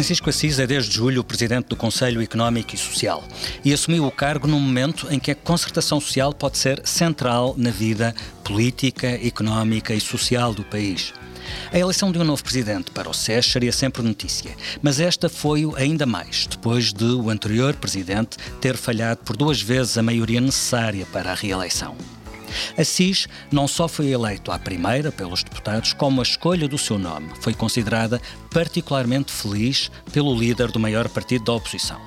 Francisco Assis é desde julho o presidente do Conselho Económico e Social e assumiu o cargo num momento em que a concertação social pode ser central na vida política, económica e social do país. A eleição de um novo presidente para o SES seria sempre notícia, mas esta foi-o ainda mais, depois de o anterior presidente ter falhado por duas vezes a maioria necessária para a reeleição. Assis não só foi eleito à primeira pelos deputados, como a escolha do seu nome foi considerada particularmente feliz pelo líder do maior partido da oposição.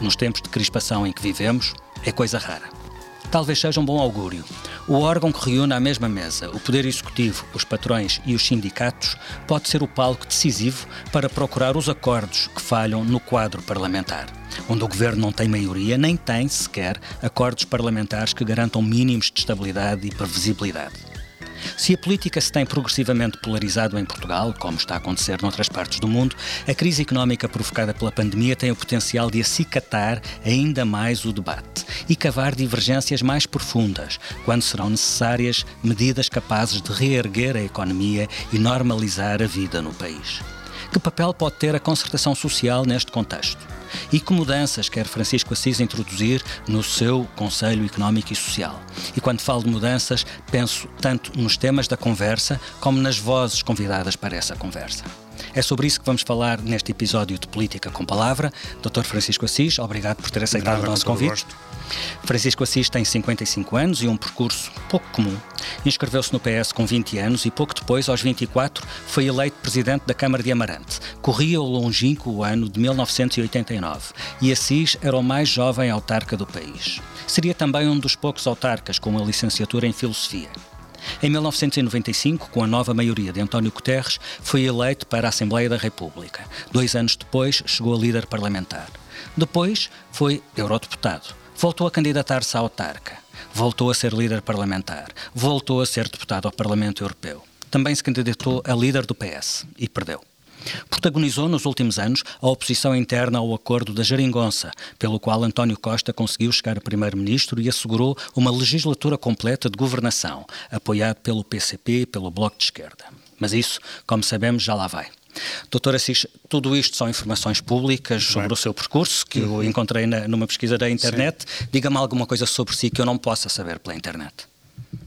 Nos tempos de crispação em que vivemos, é coisa rara. Talvez seja um bom augúrio. O órgão que reúne à mesma mesa o Poder Executivo, os patrões e os sindicatos pode ser o palco decisivo para procurar os acordos que falham no quadro parlamentar onde o governo não tem maioria, nem tem sequer acordos parlamentares que garantam mínimos de estabilidade e previsibilidade. Se a política se tem progressivamente polarizado em Portugal, como está a acontecer noutras partes do mundo, a crise económica provocada pela pandemia tem o potencial de acicatar ainda mais o debate e cavar divergências mais profundas, quando serão necessárias medidas capazes de reerguer a economia e normalizar a vida no país. Que papel pode ter a concertação social neste contexto? E que mudanças quer Francisco Assis introduzir no seu Conselho Económico e Social? E quando falo de mudanças, penso tanto nos temas da conversa como nas vozes convidadas para essa conversa. É sobre isso que vamos falar neste episódio de Política com Palavra. Dr. Francisco Assis, obrigado por ter aceitado Nada, o nosso convite. Gosto. Francisco Assis tem 55 anos e um percurso pouco comum. Inscreveu-se no PS com 20 anos e pouco depois, aos 24, foi eleito presidente da Câmara de Amarante. Corria o longínquo ano de 1989 e Assis era o mais jovem autarca do país. Seria também um dos poucos autarcas com uma licenciatura em Filosofia. Em 1995, com a nova maioria de António Guterres, foi eleito para a Assembleia da República. Dois anos depois, chegou a líder parlamentar. Depois, foi eurodeputado. Voltou a candidatar-se à autarca. Voltou a ser líder parlamentar. Voltou a ser deputado ao Parlamento Europeu. Também se candidatou a líder do PS e perdeu. Protagonizou nos últimos anos a oposição interna ao acordo da Jeringonça, pelo qual António Costa conseguiu chegar a primeiro-ministro e assegurou uma legislatura completa de governação, apoiado pelo PCP e pelo Bloco de Esquerda. Mas isso, como sabemos, já lá vai. Doutor Assis, tudo isto são informações públicas sobre o seu percurso, que eu encontrei na, numa pesquisa da internet. Diga-me alguma coisa sobre si que eu não possa saber pela internet.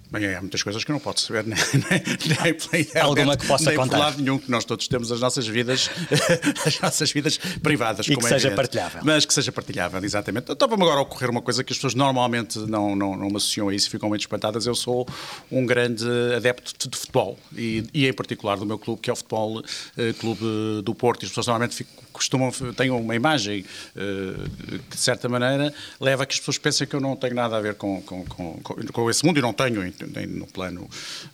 Bem, há muitas coisas que eu não posso saber, nem, nem, nem pela internet, Alguma que possa nem contar. lado nenhum, que nós todos temos as nossas vidas, as nossas vidas privadas. E que é seja partilhável. Mas que seja partilhável, exatamente. Estava-me agora a ocorrer uma coisa que as pessoas normalmente não, não, não me associam a isso, ficam muito espantadas. Eu sou um grande adepto de futebol e, e em particular do meu clube, que é o Futebol eh, Clube do Porto. E as pessoas normalmente ficam costumam, têm uma imagem uh, que, de certa maneira, leva a que as pessoas pensem que eu não tenho nada a ver com, com, com, com esse mundo e não tenho, nem no plano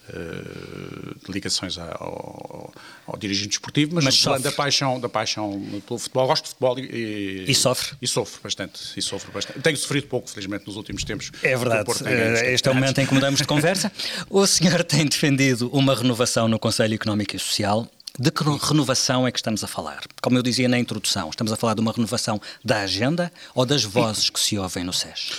uh, de ligações ao, ao, dirigente desportivo, mas, mas no plano da paixão, da paixão pelo futebol. Gosto de futebol e, e, sofre. E sofro bastante, e sofro bastante. Tenho sofrido pouco, felizmente, nos últimos tempos. É verdade. Eh, este é o momento em que mudamos de conversa. O senhor tem defendido uma renovação no Conselho Económico e Social de que renovação é que estamos a falar? Como eu dizia na introdução, estamos a falar de uma renovação da agenda ou das vozes que se ouvem no SES?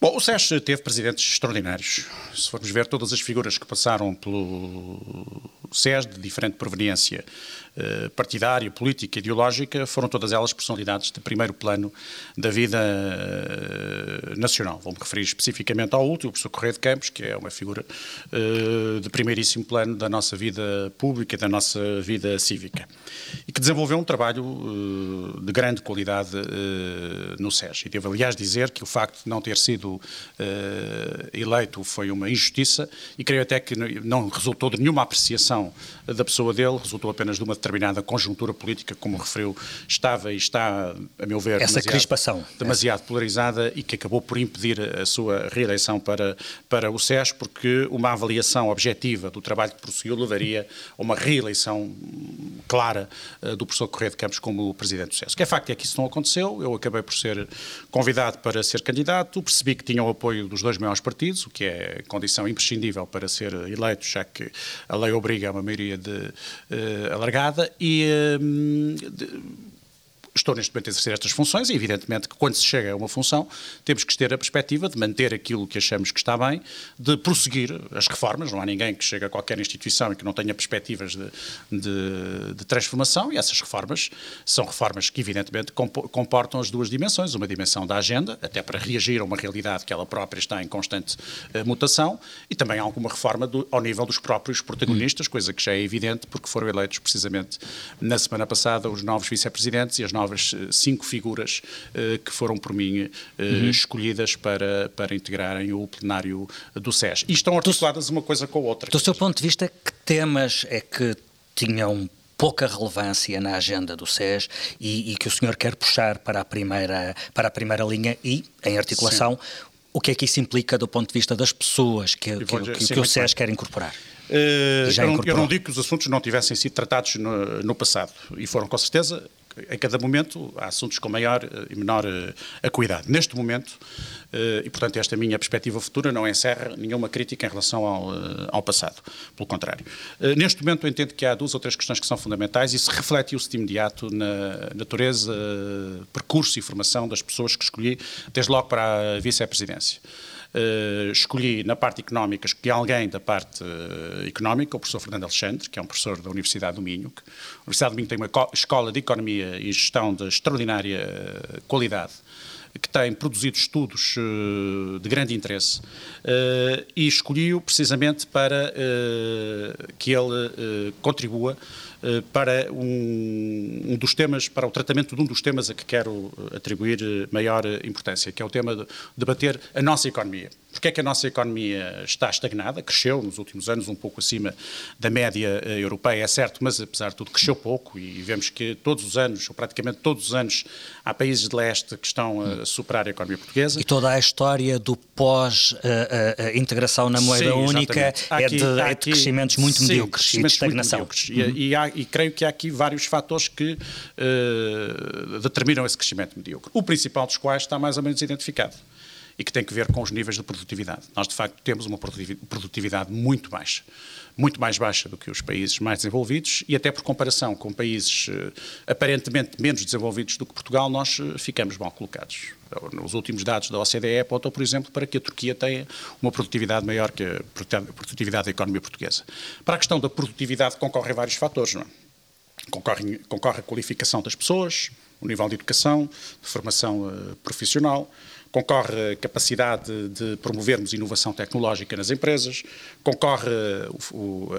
Bom, o SES teve presidentes extraordinários. Se formos ver todas as figuras que passaram pelo SES, de diferente proveniência partidária, política, ideológica, foram todas elas personalidades de primeiro plano da vida eh, nacional. Vou-me referir especificamente ao último, o professor Correia de Campos, que é uma figura eh, de primeiríssimo plano da nossa vida pública, da nossa vida cívica, e que desenvolveu um trabalho de grande qualidade no SES. E devo, aliás, dizer que o facto de não ter sido eleito foi uma injustiça e creio até que não resultou de nenhuma apreciação da pessoa dele, resultou apenas de uma determinada conjuntura política, como referiu, estava e está, a meu ver, Essa demasiado, crispação. demasiado polarizada e que acabou por impedir a sua reeleição para, para o SES, porque uma avaliação objetiva do trabalho que prosseguiu levaria a uma reeleição clara uh, do professor Correia de Campos como presidente do SES. O que é facto é que isso não aconteceu, eu acabei por ser convidado para ser candidato, percebi que tinham o apoio dos dois maiores partidos, o que é condição imprescindível para ser eleito, já que a lei obriga a uma maioria de, uh, alargada, e uh, de, estou neste momento a exercer estas funções e, evidentemente, que quando se chega a uma função, temos que ter a perspectiva de manter aquilo que achamos que está bem, de prosseguir as reformas. Não há ninguém que chegue a qualquer instituição e que não tenha perspectivas de, de, de transformação e essas reformas são reformas que, evidentemente, comportam as duas dimensões. Uma dimensão da agenda, até para reagir a uma realidade que ela própria está em constante uh, mutação, e também alguma reforma do, ao nível dos próprios protagonistas, coisa que já é evidente porque foram eleitos precisamente na semana passada os novos vice-presidentes e as novas uh, cinco figuras uh, que foram por mim uhum. escolhidas para, para integrarem o plenário do SES. E estão articuladas uma coisa com a outra. Do seu ponto de vista, que temas é que tinham pouca relevância na agenda do SES e, e, que o senhor quer puxar para a primeira, para a primeira linha e, em articulação, Sim. o que é que isso implica do ponto de vista das pessoas que, que, que, que o SES quer incorporar? Uh, eu, não, eu, não, digo que os assuntos não tivessem sido tratados no, no passado e foram com certeza em cada momento há assuntos com maior e menor uh, acuidade. Neste momento, uh, e portanto esta minha perspectiva futura não encerra nenhuma crítica em relação ao, ao passado, pelo contrário. neste momento eu entendo que há duas ou três questões que são fundamentais e se reflete-se de imediato na natureza, percurso e formação das pessoas que escolhi, desde logo para a vice-presidência. Uh, escolhi na parte económica, escolhi alguém da parte uh, económica, o professor Fernando Alexandre, que é um professor da Universidade do Minho. Que, a Universidade do Minho tem uma escola de Economia e Gestão de extraordinária uh, qualidade, que tem produzido estudos de grande interesse e escolhi-o precisamente para que ele contribua para um, um, dos temas, para o tratamento de um dos temas a que quero atribuir maior importância, que é o tema de debater a nossa economia. Porque é que a nossa economia está estagnada? Cresceu nos últimos anos um pouco acima da média eh, europeia, é certo, mas apesar de tudo cresceu pouco e vemos que todos os anos, ou praticamente todos os anos, há países de leste que estão a superar a economia portuguesa. E toda a história do pós-integração na moeda sim, única é, aqui, de, é, de, crescimentos muito sim, medíocres crescimentos e de estagnação. Medíocres. Uhum. E, e, há, e, creio que há aqui vários fatores que uh, determinam esse crescimento medíocre. O principal dos quais está mais ou menos identificado e que tem que ver com os níveis de produtividade. Nós, de facto, temos uma produtividade muito baixa, muito mais baixa do que os países mais desenvolvidos e até por comparação com países uh, aparentemente menos desenvolvidos do que Portugal, nós uh, ficamos mal colocados. Os últimos dados da OCDE apontam, por exemplo, para que a Turquia tenha uma produtividade maior que a produtividade da economia portuguesa. Para a questão da produtividade concorrem vários fatores, não é? Concorre, concorre a qualificação das pessoas, o nível de educação, de formação uh, profissional, concorre a capacidade de promovermos inovação tecnológica nas empresas, concorre o,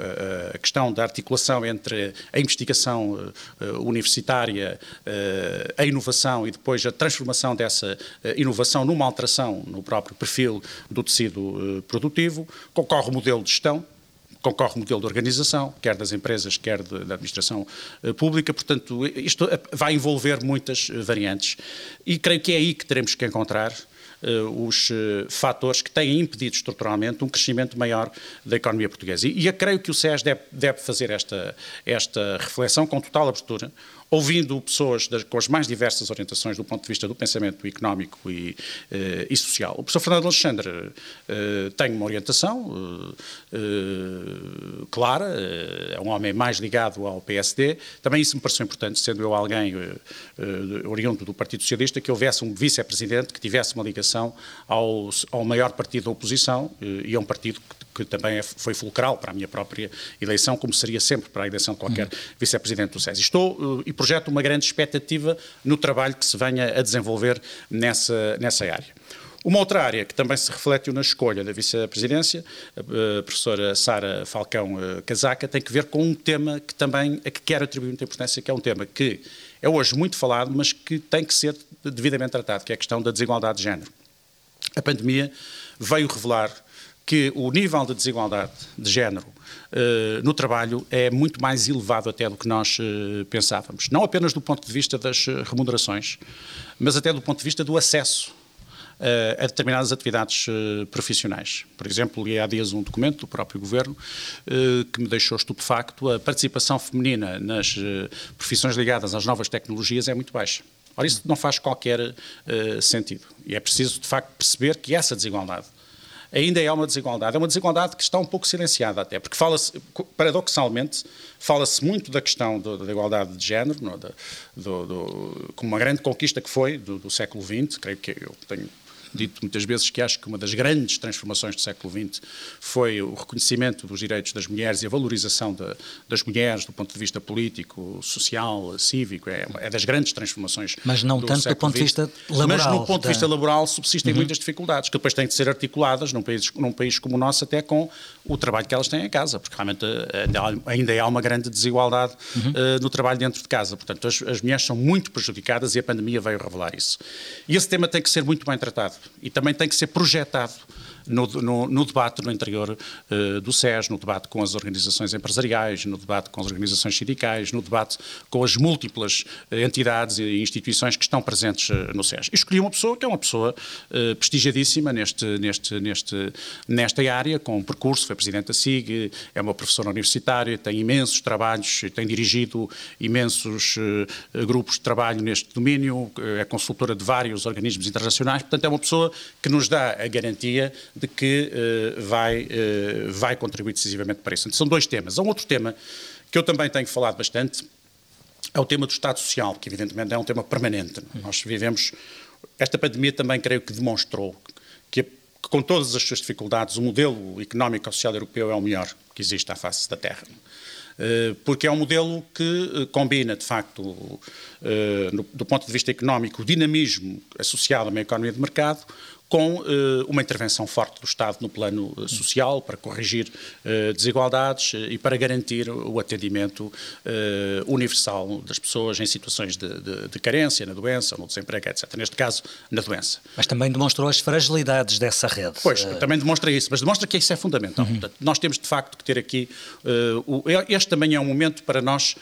a questão da articulação entre a investigação eh, universitária, eh, a inovação e depois a transformação dessa eh, inovação numa alteração no próprio perfil do tecido produtivo, concorre o modelo de gestão, concorre o modelo de organização, quer das empresas, quer de, da administração pública, portanto, isto vai envolver muitas variantes e creio que é aí que teremos que encontrar os fatores que têm impedido estruturalmente um crescimento maior da economia portuguesa. E, e eu creio que o SES deve, deve fazer esta, esta reflexão com total abertura, ouvindo pessoas das, com as mais diversas orientações do ponto de vista do pensamento económico e, uh, e social. O professor Fernando Alexandre uh, tem uma orientação uh, clara, é um homem mais ligado ao PSD. Também isso me pareceu importante, sendo eu alguém oriundo do Partido Socialista, que houvesse um vice-presidente que tivesse uma ligação ao, ao maior partido da oposição e a um partido que que também é, foi fulcral para a minha própria eleição, como seria sempre para a eleição de qualquer uhum. vice-presidente do SES. Estou uh, e projeto uma grande expectativa no trabalho que se venha a desenvolver nessa, nessa área. Uma outra área que também se reflete na escolha da vice-presidência, a professora Sara Falcão Casaca, tem que ver com um tema que também a que quero atribuir muita importância, que é um tema que é hoje muito falado, mas que tem que ser devidamente tratado, que é a questão da desigualdade de género. A pandemia veio revelar que o nível de desigualdade de género uh, no trabalho é muito mais elevado até do que nós uh, pensávamos. Não apenas do ponto de vista das eh, remunerações, mas até do ponto de vista do acesso a determinadas atividades profissionais. Por exemplo, li há dias um documento do próprio Governo que me deixou estupefacto. A participação feminina nas profissões ligadas às novas tecnologias é muito baixa. Ora, isso não faz qualquer sentido. E é preciso, de facto, perceber que essa desigualdade ainda há uma desigualdade. É uma desigualdade que está um pouco silenciada até, porque fala-se, paradoxalmente, fala-se muito da questão do, da igualdade de género, não, é? do, do, como uma grande conquista que foi do, do século XX, creio que eu tenho dito muitas vezes que acho que uma das grandes transformações do século XX foi o reconhecimento dos direitos das mulheres e a valorização de, das mulheres do ponto de vista político, social, cívico. É, é das grandes transformações. Mas não do tanto do ponto de vista laboral. Mas no ponto da... de vista laboral subsistem uhum. muitas dificuldades, que depois têm de ser articuladas num país, num país como o nosso até com o trabalho que elas têm em casa, porque realmente eh, ainda há uma grande desigualdade uhum. uh, no trabalho dentro de casa. Portanto, as, as mulheres são muito prejudicadas e a pandemia veio revelar isso. E esse tema tem que ser muito bem tratado e também tem que ser projetado no, no, no debate no interior uh, do SES, no debate com as organizações empresariais, no debate com as organizações sindicais, no debate com as múltiplas uh, entidades e instituições que estão presentes uh, no SES. E escolhi uma pessoa que é uma pessoa prestigiadíssima neste, neste, neste, nesta área, com um percurso, foi presidente da SIG, é uma professora universitária, tem imensos trabalhos, tem dirigido imensos grupos de trabalho neste domínio, é consultora de vários organismos internacionais, portanto é uma pessoa que nos dá a garantia de que uh, vai, uh, vai contribuir decisivamente para isso. Então, são dois temas. Há um outro tema que eu também tenho falado bastante, é o tema do Estado Social, que evidentemente é um tema permanente. Nós vivemos. Esta pandemia também creio que demonstrou que, que, com todas as suas dificuldades, o modelo económico e social europeu é o melhor que existe à face da Terra eh, porque é um modelo que combina, de facto, do ponto de vista económico, o dinamismo associado a uma economia de mercado com uh, uma intervenção forte do Estado no plano uh, social para corrigir uh, desigualdades e para garantir o atendimento universal das pessoas em situações de, de, de, carência, na doença, no desemprego, etc. Neste caso, na doença. Mas também demonstrou as fragilidades dessa rede. Pois, também demonstra isso, mas demonstra que isso é fundamental. Uhum. Portanto, nós temos de facto que ter aqui. O, este também é um momento para nós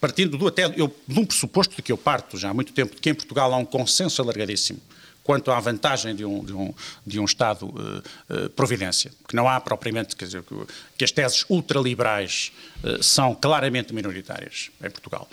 partindo do até eu, de um pressuposto de que eu parto já há muito tempo, de que em Portugal há um consenso alargadíssimo quanto à vantagem de um, de um, de um Estado uh, uh, providência, que não há propriamente, quer dizer, que as teses ultraliberais uh, são claramente minoritárias em Portugal.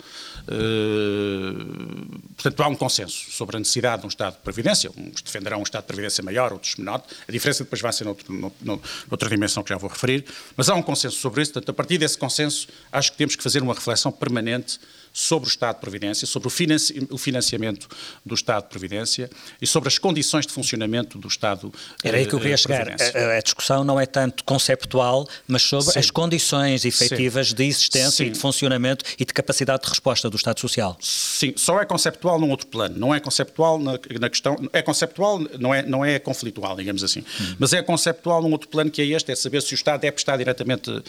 portanto, há um consenso sobre a necessidade de um Estado de providência, uns defenderão um Estado de providência maior, outros menor, a diferença depois vai ser noutro, noutro, noutra dimensão que já vou referir, mas há um consenso sobre isso, portanto, a partir desse consenso, acho que temos que fazer uma reflexão permanente sobre o Estado de Providência, sobre o, financi o financiamento do Estado de Providência e sobre as condições de funcionamento do Estado Era aí que eu queria chegar. A, a, discussão não é tanto conceptual, mas sobre Sim. as condições efetivas Sim. de existência Sim. e de funcionamento e de capacidade de resposta do Estado Social. Sim, só é conceptual num outro plano. Não é conceptual na, na questão. É conceptual, não é, não é conflitual, digamos assim. Hum. Mas é conceptual num outro plano que é este: é saber se o Estado deve prestar diretamente uh,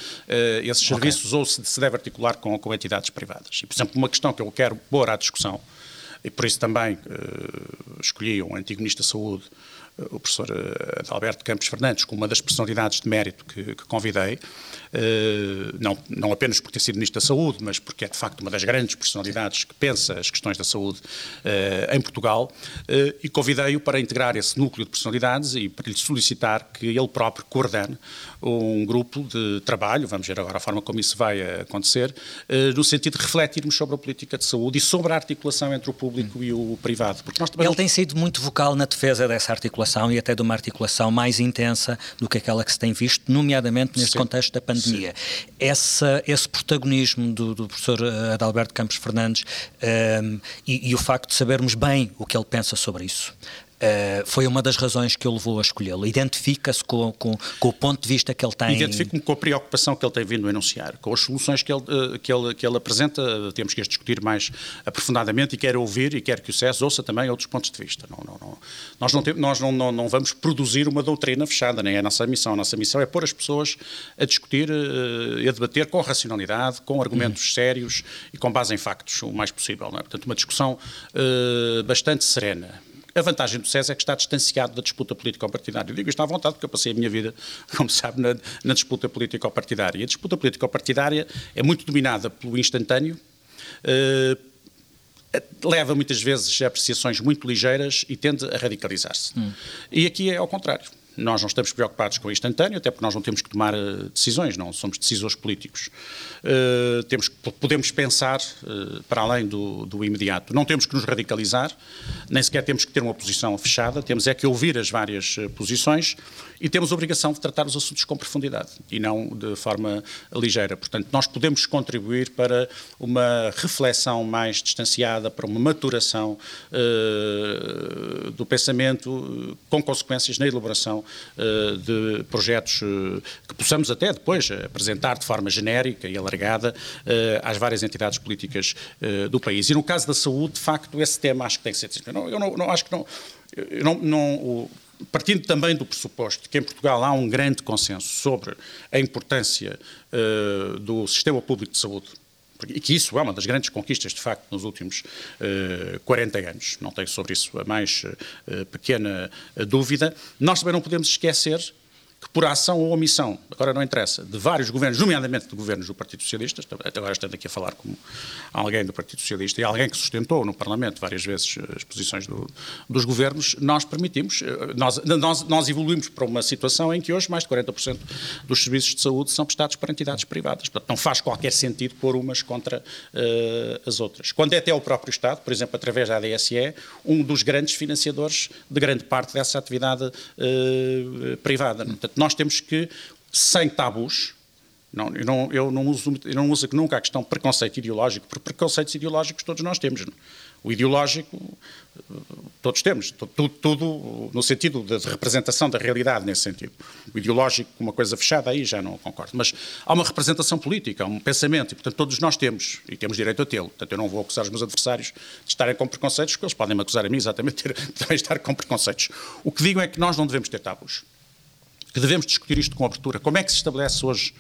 esses serviços okay. ou se, se deve articular com, com entidades privadas. E, por exemplo, uma questão que eu quero pôr à discussão, e por isso também uh, escolhi um da Saúde, o professor uh, Adalberto Campos Fernandes, como uma das personalidades de mérito que, que convidei, não, não apenas por ter sido Ministro da Saúde, mas porque é de facto uma das grandes personalidades que pensa as questões da saúde em Portugal, e convidei-o para integrar esse núcleo de personalidades e para lhe solicitar que ele próprio coordene um grupo de trabalho, vamos ver agora a forma como isso vai acontecer, eh, no sentido de refletirmos sobre a política de saúde e sobre a articulação entre o público hum. e o privado. Porque nós Ele tem sido muito vocal na defesa dessa articulação e até de uma articulação mais intensa do que aquela que se tem visto, nomeadamente neste Sim. contexto da pandemia. Essa, esse protagonismo do, do, professor eh, Adalberto Campos Fernandes um, ehm, e, e o facto de sabermos bem o que ele pensa sobre isso. Uh, foi uma das razões que o levou a escolhê-lo. Identifica-se com, com, com, o ponto de vista que ele tem. Identifico-me com a preocupação que ele tem vindo a enunciar, com as soluções que ele, uh, que ele, que ele apresenta. Temos que as discutir mais aprofundadamente e quero ouvir e quero que o SES ouça também outros pontos de vista. Não, não, não. Nós, não, tem, nós não, não, não, vamos produzir uma doutrina fechada, nem é a nossa missão. A nossa missão é pôr as pessoas a discutir uh, e a debater com racionalidade, com argumentos uhum. sérios e com base em factos o mais possível. É? Portanto, uma discussão bastante serena a vantagem do SES é que está distanciado da disputa político-partidária. Eu digo isto à vontade, porque eu passei a minha vida, como sabe, na, na disputa político-partidária. A disputa político-partidária é muito dominada pelo instantâneo, uh, leva muitas vezes a apreciações muito ligeiras e tende a radicalizar-se. Hum. E aqui é ao contrário. Nós não estamos preocupados com o instantâneo, até porque nós não temos que tomar decisões, não somos decisores políticos. Uh, temos, podemos pensar uh, para além do, do, imediato. Não temos que nos radicalizar, nem sequer temos que ter uma posição fechada, temos é que ouvir as várias posições e temos a obrigação de tratar os assuntos com profundidade e não de forma ligeira. Portanto, nós podemos contribuir para uma reflexão mais distanciada, para uma maturação do pensamento, com consequências na elaboração uh, de projetos uh, que possamos até depois apresentar de forma genérica e alargada às várias entidades políticas do país. E no caso da saúde, de facto, esse tema acho que tem que ser. Eu não, eu não, acho que não. Não, não o, partindo também do pressuposto que em Portugal há um grande consenso sobre a importância do sistema público de saúde, e que isso é uma das grandes conquistas, de facto, nos últimos uh, eh, 40 anos, não tenho sobre isso a mais uh, pequena dúvida, nós também não podemos esquecer que por ação ou omissão, agora não interessa, de vários governos, nomeadamente de governos do Partido Socialista, agora estando aqui a falar como alguém do Partido Socialista e alguém que sustentou no Parlamento várias vezes as posições do, dos governos, nós permitimos, eh, nós, nós, nós, evoluímos para uma situação em que hoje mais de 40% dos serviços de saúde são prestados por entidades privadas. Portanto, não faz qualquer sentido pôr umas contra uh, as outras. Quando é até o próprio Estado, por exemplo, através da ADSE, um dos grandes financiadores de grande parte dessa atividade uh, privada. Portanto, Portanto, nós temos que, sem tabus, não, eu, não, eu, não uso, eu não uso nunca a questão preconceito ideológico, porque preconceitos ideológicos todos nós temos. Não? O ideológico, todos temos, tudo, tudo, no sentido de representação da realidade, nesse sentido. O ideológico, uma coisa fechada, aí já não concordo. Mas há uma representação política, há um pensamento, e portanto todos nós temos, e temos direito a tê-lo. Portanto, eu não vou acusar os meus adversários de estarem com preconceitos, porque eles podem me acusar a mim exatamente de também estar com preconceitos. O que digo é que nós não devemos ter tabus que devemos discutir isto com abertura. Como é que se estabelece hoje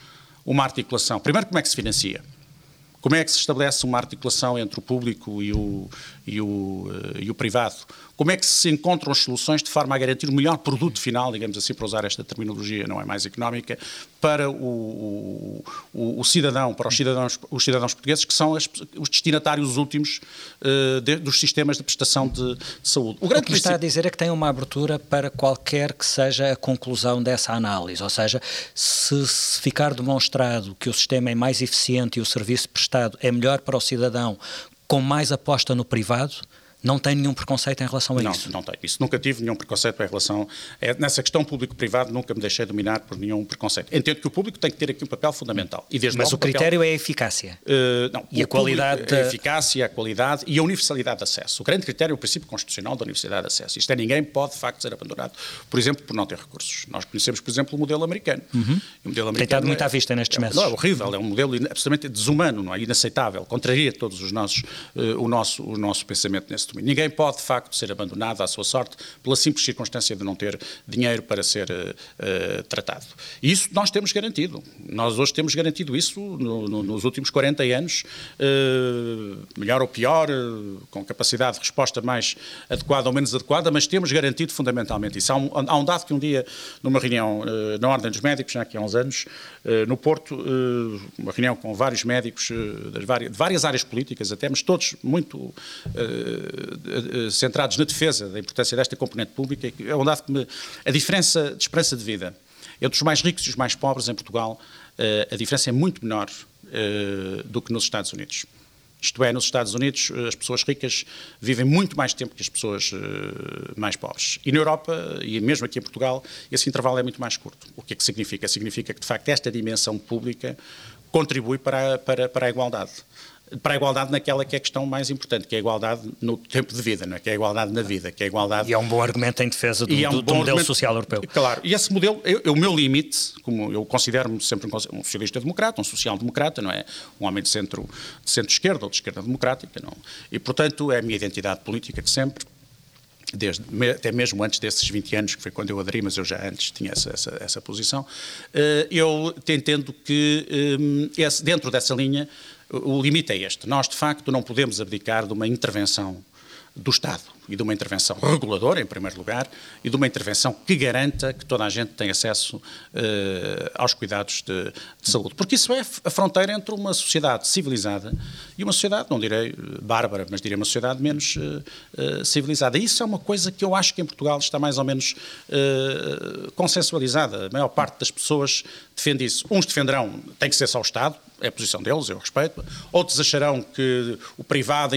uma articulação? Primeiro, como é que se financia? Como é que se estabelece uma articulação entre o público e o, e o, eh, e o privado? Como é que se encontram as soluções de forma a garantir o melhor produto final, digamos assim, para usar esta terminologia, não é mais económica, para o, o, o cidadão, para os cidadãos, os cidadãos portugueses, que são as, os destinatários últimos uh, de, dos sistemas de prestação de, de saúde. O, o que está a dizer é que tem uma abertura para qualquer que seja a conclusão dessa análise, ou seja, se, se ficar demonstrado que o sistema é mais eficiente e o serviço prestado é melhor para o cidadão com mais aposta no privado, não tem nenhum preconceito em relação a não, isso? Não, não tenho. Isso nunca tive nenhum preconceito em relação. É, nessa questão público-privado nunca me deixei dominar por nenhum preconceito. Entendo que o público tem que ter aqui um papel fundamental. E desde Mas o critério é a eficácia. Uh, não, e a qualidade. Público, a eficácia, a qualidade e a universalidade de acesso. O grande critério é o princípio constitucional da universalidade de acesso. Isto é, ninguém pode, de facto, ser abandonado, por exemplo, por não ter recursos. Nós conhecemos, por exemplo, o modelo americano. Uhum. O modelo americano tem estado muito à vista nestes é, meses. Não, é horrível, é um modelo absolutamente desumano, não é? inaceitável, contraria todos os nossos, uh, o, nosso, o nosso pensamento nesse domínio. Ninguém pode, facto ser abandonado à sua sorte pela simples circunstância de não ter dinheiro para ser uh, tratado. E isso nós temos garantido. Nós hoje temos garantido isso no, no, nos últimos 40 anos, uh, melhor ou pior, uh, com capacidade de resposta mais adequada ou menos adequada, mas temos garantido fundamentalmente isso. Há um, há um dado que um dia, numa reunião na Ordem dos Médicos, já aqui há uns anos, no Porto, uma reunião com vários médicos de várias áreas políticas até, mas todos muito centrados na defesa da importância desta componente pública, é um dado que me, a diferença de esperança de vida entre os mais ricos e os mais pobres em Portugal, eh, a diferença é muito menor eh, do que nos Estados Unidos. Isto é, nos Estados Unidos, eh, as pessoas ricas vivem muito mais tempo que as pessoas mais pobres. E na Europa, e mesmo aqui em Portugal, esse intervalo é muito mais curto. O que é que significa? Significa que, de facto, esta dimensão pública contribui para, para, para a igualdade para a igualdade naquela que é a questão mais importante, que é a igualdade no tempo de vida, não é? que é a igualdade na vida, que é a igualdade... E é um bom argumento em defesa do, é um do, do modelo social europeu. Claro, e esse modelo, eu, o meu limite, como eu considero-me sempre um, socialista-democrata, um social-democrata, não é? Um homem de centro-esquerda de centro ou de esquerda democrática, não? E, portanto, é a minha identidade política de sempre, Desde, até mesmo antes desses 20 anos, que foi quando eu aderi, mas eu já antes tinha essa, essa, essa posição, eh, eu entendo que eh, dentro dessa linha o limite é este. Nós, de facto, não podemos abdicar de uma intervenção do Estado e de uma intervenção reguladora, em primeiro lugar, e de uma intervenção que garanta que toda a gente tem acesso uh, aos cuidados de, de, saúde. Porque isso é a fronteira entre uma sociedade civilizada e uma sociedade, não direi bárbara, mas direi uma sociedade menos uh, civilizada. E isso é uma coisa que eu acho que em Portugal está mais ou menos consensualizada. A maior parte das pessoas defende isso. Uns defenderão tem que ser só o Estado, é a posição deles, eu respeito. Outros acharão que o privado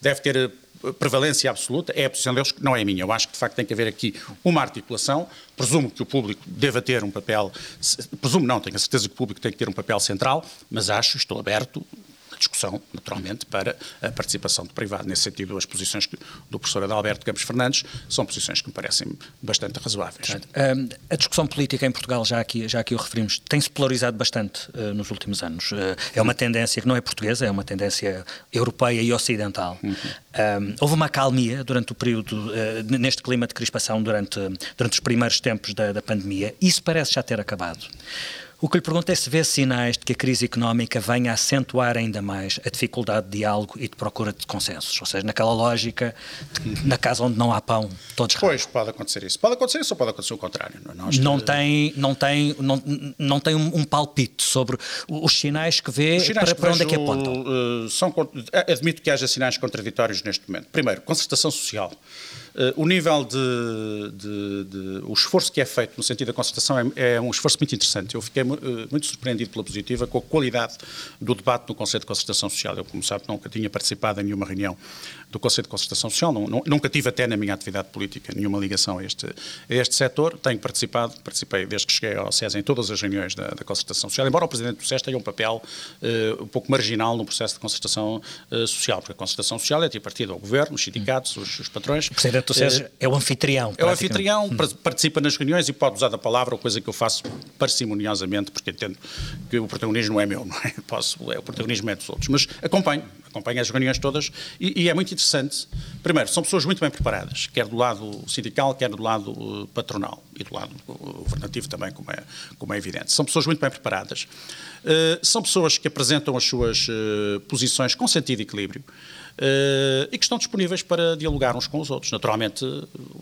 deve ter prevalência absoluta, é a posição deles, não é a minha. Eu acho que, de facto, tem que haver aqui uma articulação. Presumo que o público deva ter um papel, presumo não, tenho a certeza que o público tem que ter um papel central, mas acho, estou aberto discussão, naturalmente, para a participação do privado. Nesse sentido, as posições do professor Adalberto Campos Fernandes são posições que me parecem bastante razoáveis. Um, a discussão política em Portugal, já aqui, já aqui o referimos, tem-se polarizado bastante uh, nos últimos anos. Uh, é uma tendência que não é portuguesa, é uma tendência europeia e ocidental. Uhum. Um, houve uma acalmia durante o período, uh, neste clima de crispação, durante, durante os primeiros tempos da, da pandemia. Isso parece já ter acabado. O que lhe pergunto é se vê sinais de que a crise económica venha a acentuar ainda mais a dificuldade de diálogo e de procura de consensos. Ou seja, naquela lógica, na casa onde não há pão, todos Pois, pode acontecer isso. Pode acontecer isso ou pode acontecer o contrário. Não, é? não tem, não tem, não, não tem um, um, palpite sobre os sinais que vê sinais para, que para onde é que apontam. Uh, são, admito que haja sinais contraditórios neste momento. Primeiro, concertação social. Uh, o nível de, de, de, O esforço que é feito no sentido da concertação é, é um esforço muito interessante. Eu fiquei uh, muito surpreendido pela positiva com a qualidade do debate no Conselho de Concertação Social. Eu, como sabe, nunca tinha participado em nenhuma reunião do Conselho de Concertação Social, não, não, nunca tive até na minha atividade política nenhuma ligação a este, a este setor. Tenho participado, participei desde que cheguei ao SES em todas as reuniões da, da Concertação Social, embora o Presidente do SES tenha um papel uh, um pouco marginal no processo de concertação social, porque a concertação social é tripartida ao Governo, os sindicatos, os, os patrões. Do SES é o anfitrião. É o anfitrião, hum. participa nas reuniões e pode usar a palavra, coisa que eu faço parcimoniosamente, porque entendo que o protagonismo não é meu, não é? Posso, é, o protagonismo é dos outros. Mas acompanho, acompanho as reuniões todas e, e, é muito interessante. Primeiro, são pessoas muito bem preparadas, quer do lado sindical, quer do lado uh, patronal e do lado governativo também, como é, como é evidente. São pessoas muito bem preparadas. Uh, são pessoas que apresentam as suas uh, posições com sentido e equilíbrio. Uh, e que estão disponíveis para dialogar uns com os outros. Naturalmente,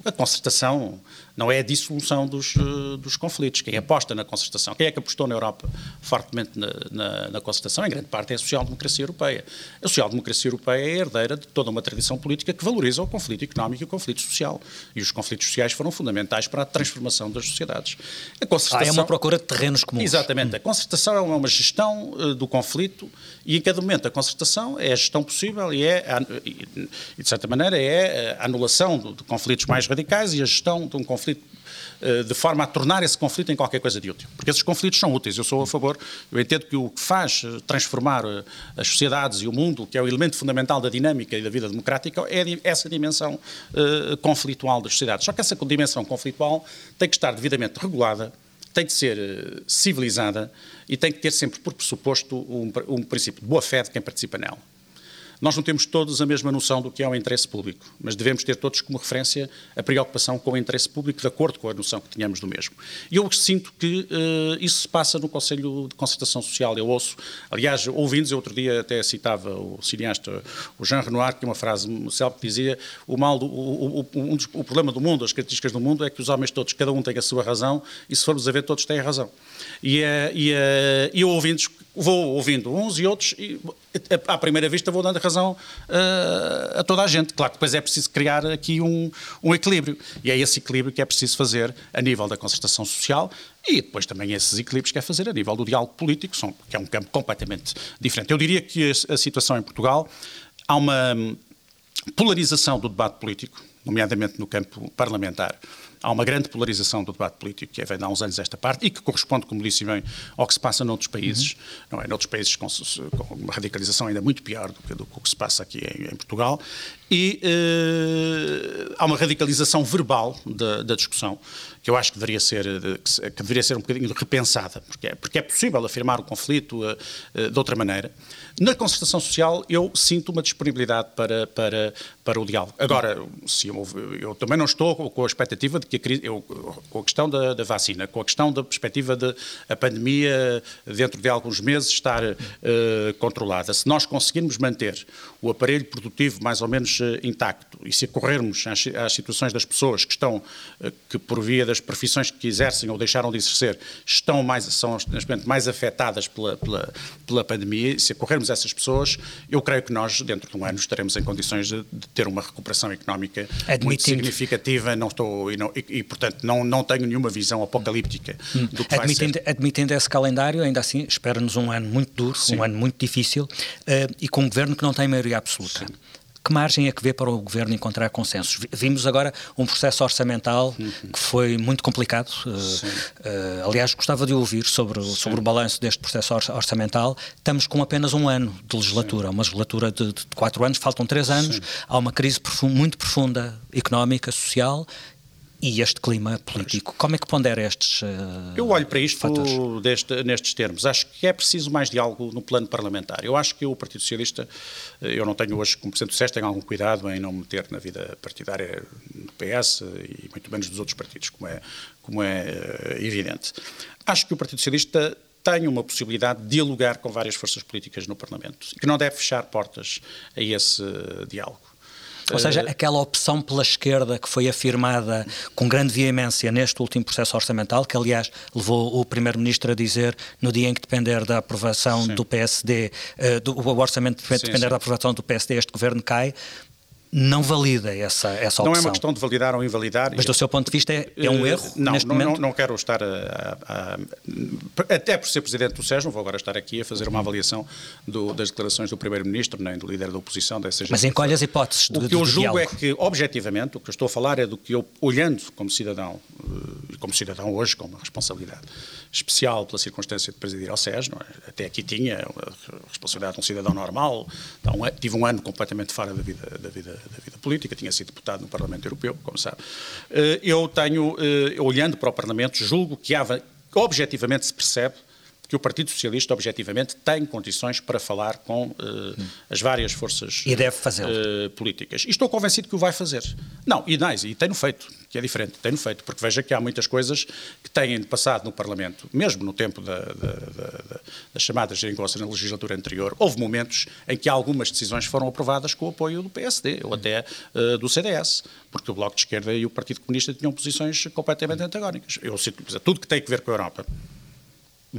a concertação não é a dissolução dos, uh, dos conflitos. Quem aposta na concertação, quem é que apostou na Europa fortemente na, na, na concertação, em grande parte é a social-democracia europeia. A social-democracia europeia é herdeira de toda uma tradição política que valoriza o conflito económico e o conflito social. E os conflitos sociais foram fundamentais para a transformação das sociedades. A concertação, ah, é uma procura de terrenos comuns. Exatamente. Hum. A concertação é uma gestão uh, do conflito e, em cada momento, a concertação é a gestão possível e é de certa maneira, é a anulação de, de conflitos mais radicais e a gestão de um conflito eh, de forma a tornar esse conflito em qualquer coisa de útil. Porque esses conflitos são úteis. Eu sou a favor, eu entendo que o que faz eh, transformar eh, as sociedades e o mundo, que é o elemento fundamental da dinâmica e da vida democrática, é essa dimensão uh, conflitual das sociedades. Só que essa dimensão conflitual tem que estar devidamente regulada, tem que ser civilizada e tem que ter sempre por pressuposto um, um princípio de boa fé de quem participa nela. Nós não temos todos a mesma noção do que é o interesse público, mas devemos ter todos como referência a preocupação com o interesse público, de acordo com a noção que tínhamos do mesmo. E eu sinto que uh, isso se passa no Conselho de Concertação Social. Eu ouço, aliás, ouvindo, eu outro dia até citava o cineasta, o Jean Renoir, que uma frase célebre que dizia: o mal, do, o, o, o problema do mundo, as características do mundo, é que os homens todos, cada um tem a sua razão, e se formos a ver, todos têm a razão. E, uh, e, uh, vou ouvindo uns e outros, e à primeira vista vou dando razão uh, a toda a gente. Claro que depois é preciso criar aqui um, um, equilíbrio, e é esse equilíbrio que é preciso fazer a nível da concertação social e depois também esses equilíbrios que é fazer a nível do diálogo político, são, que é um campo completamente diferente. Eu diria que a, situação em Portugal, há uma polarização do debate político, nomeadamente no campo parlamentar, há uma grande polarização do debate político que é vem há uns anos esta parte e que corresponde, como disse bem, ao que se passa noutros países, uhum. não é? Noutros países com, com, uma radicalização ainda muito pior do que, do que se passa aqui em, em Portugal. E uh, há uma radicalização verbal da, da, discussão que eu acho que deveria ser, que, que deveria ser um bocadinho repensada, porque é, porque é possível afirmar o conflito uh, uh, de outra maneira. Na concertação social, eu sinto uma disponibilidade para, para, para o diálogo. Agora, se eu, eu também não estou com a expectativa de que a, crise, eu, com a questão da, da, vacina, com a questão da perspectiva de a pandemia dentro de alguns meses estar uh, controlada, se nós conseguirmos manter o aparelho produtivo mais ou menos intacto e se acorrermos às, às, situações das pessoas que estão, que por via das profissões que exercem ou deixaram de exercer, estão mais, são mais afetadas pela, pela, pela pandemia, se acorrermos essas pessoas, eu creio que nós, dentro de um ano, estaremos em condições de, de ter uma recuperação económica Admitindo. muito significativa não estou, e, não, e, e, portanto, não, não tenho nenhuma visão apocalíptica hum. do que admitindo, vai ser. Admitindo esse calendário, ainda assim, espera-nos um ano muito duro, Sim. um ano muito difícil, uh, e com um governo que não tem maioria absoluta. Sim que margem é que vê para o Governo encontrar consensos? Vimos agora um processo orçamental uhum. que foi muito complicado. Uh, aliás, gostava de ouvir sobre, sobre o balanço deste processo orçamental. Estamos com apenas um ano de legislatura, Sim. uma legislatura de, de, quatro anos, faltam três anos. Sim. Há uma crise muito profunda, económica, social, e este clima político. Como é que pondera estes uh, Eu olho para isto deste, nestes termos. Acho que é preciso mais diálogo no plano parlamentar. Eu acho que o Partido Socialista, eh, eu não tenho hoje, como Presidente do SES, tenho algum cuidado em não me meter na vida partidária do PS e muito menos dos outros partidos, como é, como é uh, evidente. Acho que o Partido Socialista tem uma possibilidade de dialogar com várias forças políticas no Parlamento e que não deve fechar portas a esse diálogo. Ou seja, eh, aquela opção pela esquerda que foi afirmada com grande veemência neste último processo orçamental, que aliás levou o Primeiro-Ministro a dizer no dia em que depender da aprovação sim. do PSD, uh, eh, do, o orçamento depender sim, sim. da aprovação do PSD, este governo cai, não valida essa, essa opção. Não é uma questão de validar ou invalidar. Mas do seu ponto de vista é, é um eh, erro não, neste não, momento? Não, não quero estar a, a, a, Até por ser Presidente do SES, não vou agora estar aqui a fazer uma avaliação do, das declarações do Primeiro-Ministro, nem do líder da oposição. Dessas Mas encolhe as hipóteses O que eu julgo é que, objetivamente, o que eu estou a falar é do que eu, olhando como cidadão, eh, e como cidadão hoje, com uma responsabilidade especial pela circunstância de presidir ao SES, é? até aqui tinha a responsabilidade de um cidadão normal, então, tive um ano completamente fora da vida, da vida, da vida política, tinha sido deputado no Parlamento Europeu, como sabe. Eh, eu tenho, eh, olhando para o Parlamento, julgo que há, objetivamente se percebe que o Partido Socialista, objetivamente, tem condições para falar com uh, as várias forças uh, políticas. E estou convencido que o vai fazer. Não, e, não, e tem-no feito, que é diferente, tem-no feito, porque veja que há muitas coisas que têm passado no Parlamento, mesmo no tempo da, da, da, da chamada geringonça na legislatura anterior, houve momentos em que algumas decisões foram aprovadas com o apoio do PSD, ou até uh, do CDS, porque o Bloco de Esquerda e o Partido Comunista tinham posições completamente antagónicas. Eu cito, tudo que tem a ver com a Europa,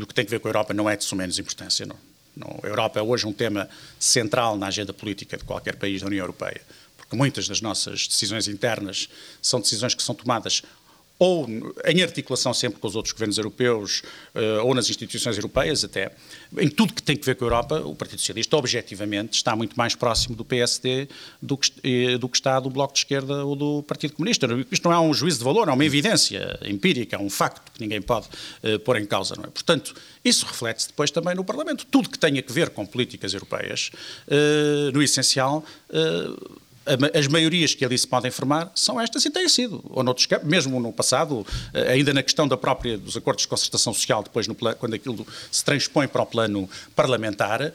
o que tem a ver com a Europa não é de suma menos importância. Não. não. A Europa é hoje um tema central na agenda política de qualquer país da União Europeia, porque muitas das nossas decisões internas são decisões que são tomadas ou em articulação sempre com os outros governos europeus, uh, ou nas instituições europeias até, em tudo que tem que ver com a Europa, o Partido Socialista, objetivamente, está muito mais próximo do PSD do que, eh, do que está do Bloco de Esquerda ou do Partido Comunista. Isto não é um juízo de valor, é uma evidência empírica, é um facto que ninguém pode uh, pôr em causa, não é? Portanto, isso reflete-se depois também no Parlamento. Tudo que tenha que ver com políticas europeias, no essencial, as maiorias que ali se podem formar são estas e têm sido. Ou noutros, mesmo no passado, eh, ainda na questão da própria dos acordos de concertação social, depois no, quando aquilo se transpõe para o plano parlamentar, uh,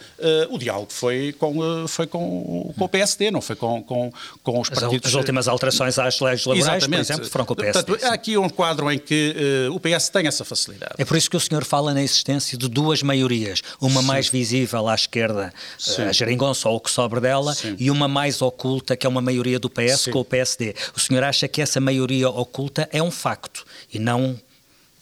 o diálogo foi com, uh, foi com, com o PSD, não foi com, com, com os partidos. As últimas alterações às leis laborais, Exatamente. por exemplo, foram com o PSD. Portanto, há aqui um quadro em que uh, o PS tem essa facilidade. É por isso que o senhor fala na existência de duas maiorias, uma Sim. mais visível à esquerda, Sim. a geringonça ou o que sobre dela, Sim. e uma mais oculta que é uma maioria do PS Sim. com o PSD. O senhor acha que essa maioria oculta é um facto e não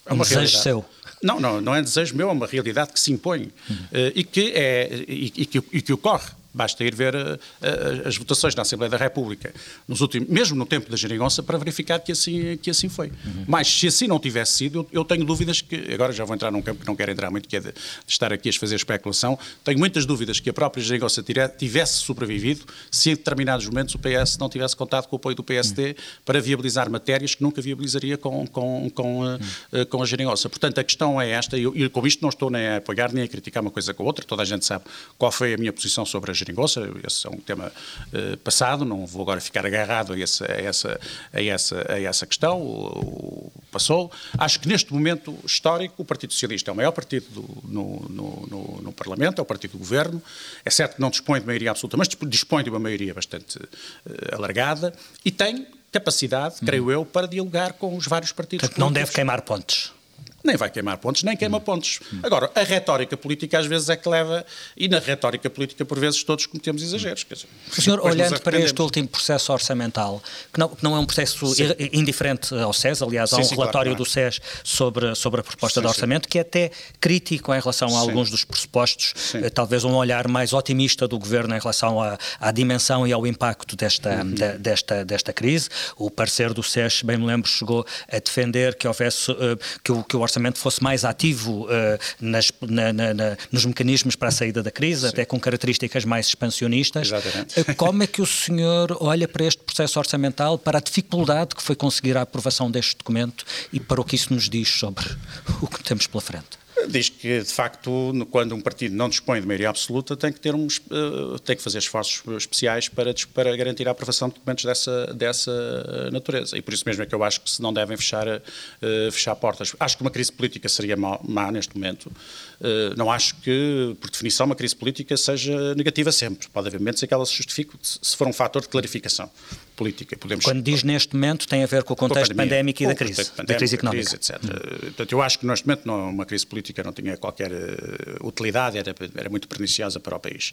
é um desejo seu? Não, não, não é desejo meu, é uma realidade que se impõe uhum. uh, e, que é, e, e, que, e que ocorre. Basta ir ver uh, uh, as votações na Assembleia da República, nos últimos, mesmo no tempo da geringonça, para verificar que assim, que assim foi. Uhum. Mas se assim não tivesse sido, eu, tenho dúvidas que, agora já vou entrar num campo que não quero entrar muito, que é de, estar aqui a fazer especulação, tenho muitas dúvidas que a própria geringonça tivesse sobrevivido se em determinados momentos o PS não tivesse contado com o apoio do PSD uhum. para viabilizar matérias que nunca viabilizaria com, com, com, uh, uhum. com a geringonça. Portanto, a questão é esta, e, e com isto não estou nem a apoiar nem a criticar uma coisa com a outra, toda a gente sabe qual foi a minha posição sobre a geringonça, esse é um tema uh, passado, não vou agora ficar agarrado a, esse, a, essa, a, essa, a essa questão, o, o, passou. Acho que neste momento histórico o Partido Socialista é o maior partido do, no, no, no, no, Parlamento, é o partido do Governo, é certo que não dispõe de maioria absoluta, mas dispõe de uma maioria bastante uh, alargada e tem capacidade, creio hum. eu, para dialogar com os vários partidos. Portanto, não deve queimar pontes nem vai queimar pontos, nem queima pontos. Agora, a retórica política às vezes é que leva, e na retórica política por vezes todos cometemos exageros. Quer dizer, o senhor, olhando para este último processo orçamental, que não, que não é um processo sim. indiferente ao SES, aliás, há um sim, relatório claro, do SES sobre, sobre a proposta de orçamento que é até crítico em relação a alguns dos pressupostos, eh, talvez um olhar mais otimista do governo em relação à, à dimensão e ao impacto desta, uhum. de, desta, desta crise. O parecer do SES, bem me lembro, chegou a defender que houvesse, uh, que o, que o orçamento fosse mais ativo uh, nas, na, na, na, nos mecanismos para a saída da crise, Sim. até com características mais expansionistas. Exatamente. Uh, como é que o senhor olha para este processo orçamental, para a dificuldade que foi conseguir a aprovação deste documento e para o que isso nos diz sobre o que temos pela frente? Diz que, de facto, quando um partido não dispõe de maioria absoluta, tem que, ter uns, uh, tem que fazer esforços especiais para, para garantir a aprovação de documentos dessa, dessa natureza. E por isso mesmo é que eu acho que se não devem fechar, uh, fechar portas. Acho que uma crise política seria má, má neste momento. Não acho que, por definição, uma crise política seja negativa sempre. Pode haver momentos em que ela se justifique se for um fator de clarificação política. Podemos... Quando diz neste momento, tem a ver com o contexto pandémico e da crise, da crise económica. Crise, etc. Hum. Portanto, eu acho que neste momento não, uma crise política não tinha qualquer uh, utilidade, era, era muito perniciosa para o país.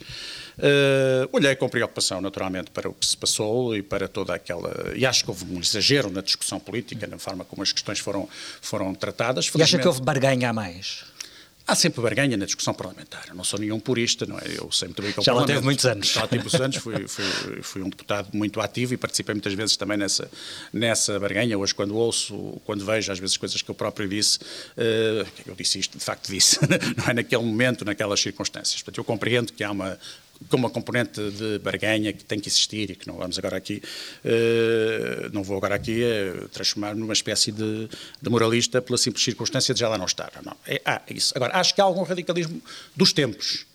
Uh, olhei com preocupação, naturalmente, para o que se passou e para toda aquela... E acho que houve um exagero na discussão política, na forma como as questões foram, foram tratadas. E acha que houve barganha a mais? Há sempre barganha na discussão parlamentar. Eu não sou nenhum purista, não é? Eu sei muito bem que é Já lá teve muitos anos. Já lá teve muitos anos, fui, fui, fui, um deputado muito ativo e participei muitas vezes também nessa, nessa barganha. Hoje, quando ouço, quando vejo às vezes coisas que eu próprio disse, uh, eu disse isto, de facto disse, não é naquele momento, naquelas circunstâncias. Portanto, eu compreendo que há uma, com uma componente de barganha que tem que existir e que não vamos agora aqui, uh, não vou agora aqui uh, transformar numa espécie de, de, moralista pela simples circunstância de já lá não estar. Não. É, ah, isso. Agora, acho que há algum radicalismo dos tempos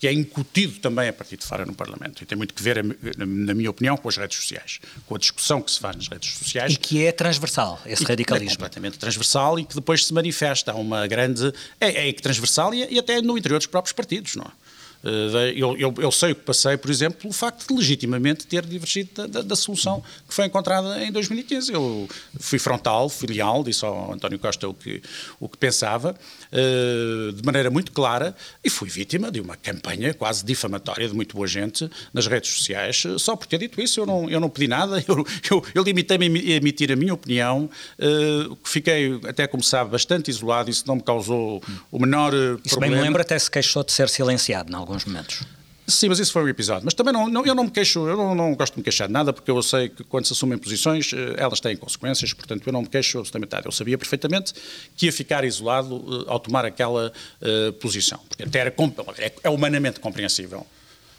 que é incutido também a partir de fora no Parlamento. E tem muito que ver, na minha opinião, com as redes sociais, com a discussão que se faz nas redes sociais. E que é transversal, esse radicalismo. É completamente transversal e que depois se manifesta. Há uma grande. É, é transversal e, e até no interior dos próprios partidos, não é? Eh, eu, eu, eu, sei o que passei, por exemplo, o facto de legitimamente ter divergido da, da, da, solução que foi encontrada em 2015. Eu fui frontal, fui leal, disse ao António Costa o que, o que pensava, uh, de maneira muito clara, e fui vítima de uma campanha quase difamatória de muito boa gente nas redes sociais, só por ter dito isso. Eu não, eu não pedi nada, eu, eu, eu limitei-me a emitir a minha opinião, uh, fiquei, até como sabe, bastante isolado, isso não me causou o menor isso problema. Isso bem me lembro, até se queixou de ser silenciado, não alguns momentos. Sim, mas isso foi um episódio. Mas também não, não eu não me queixo, eu não, não, gosto de me queixar de nada, porque eu sei que quando se assumem posições, eh, elas têm consequências, portanto eu não me queixo absolutamente nada. Eu sabia perfeitamente que ia ficar isolado uh, ao tomar aquela uh, posição. Porque até era, é, é humanamente compreensível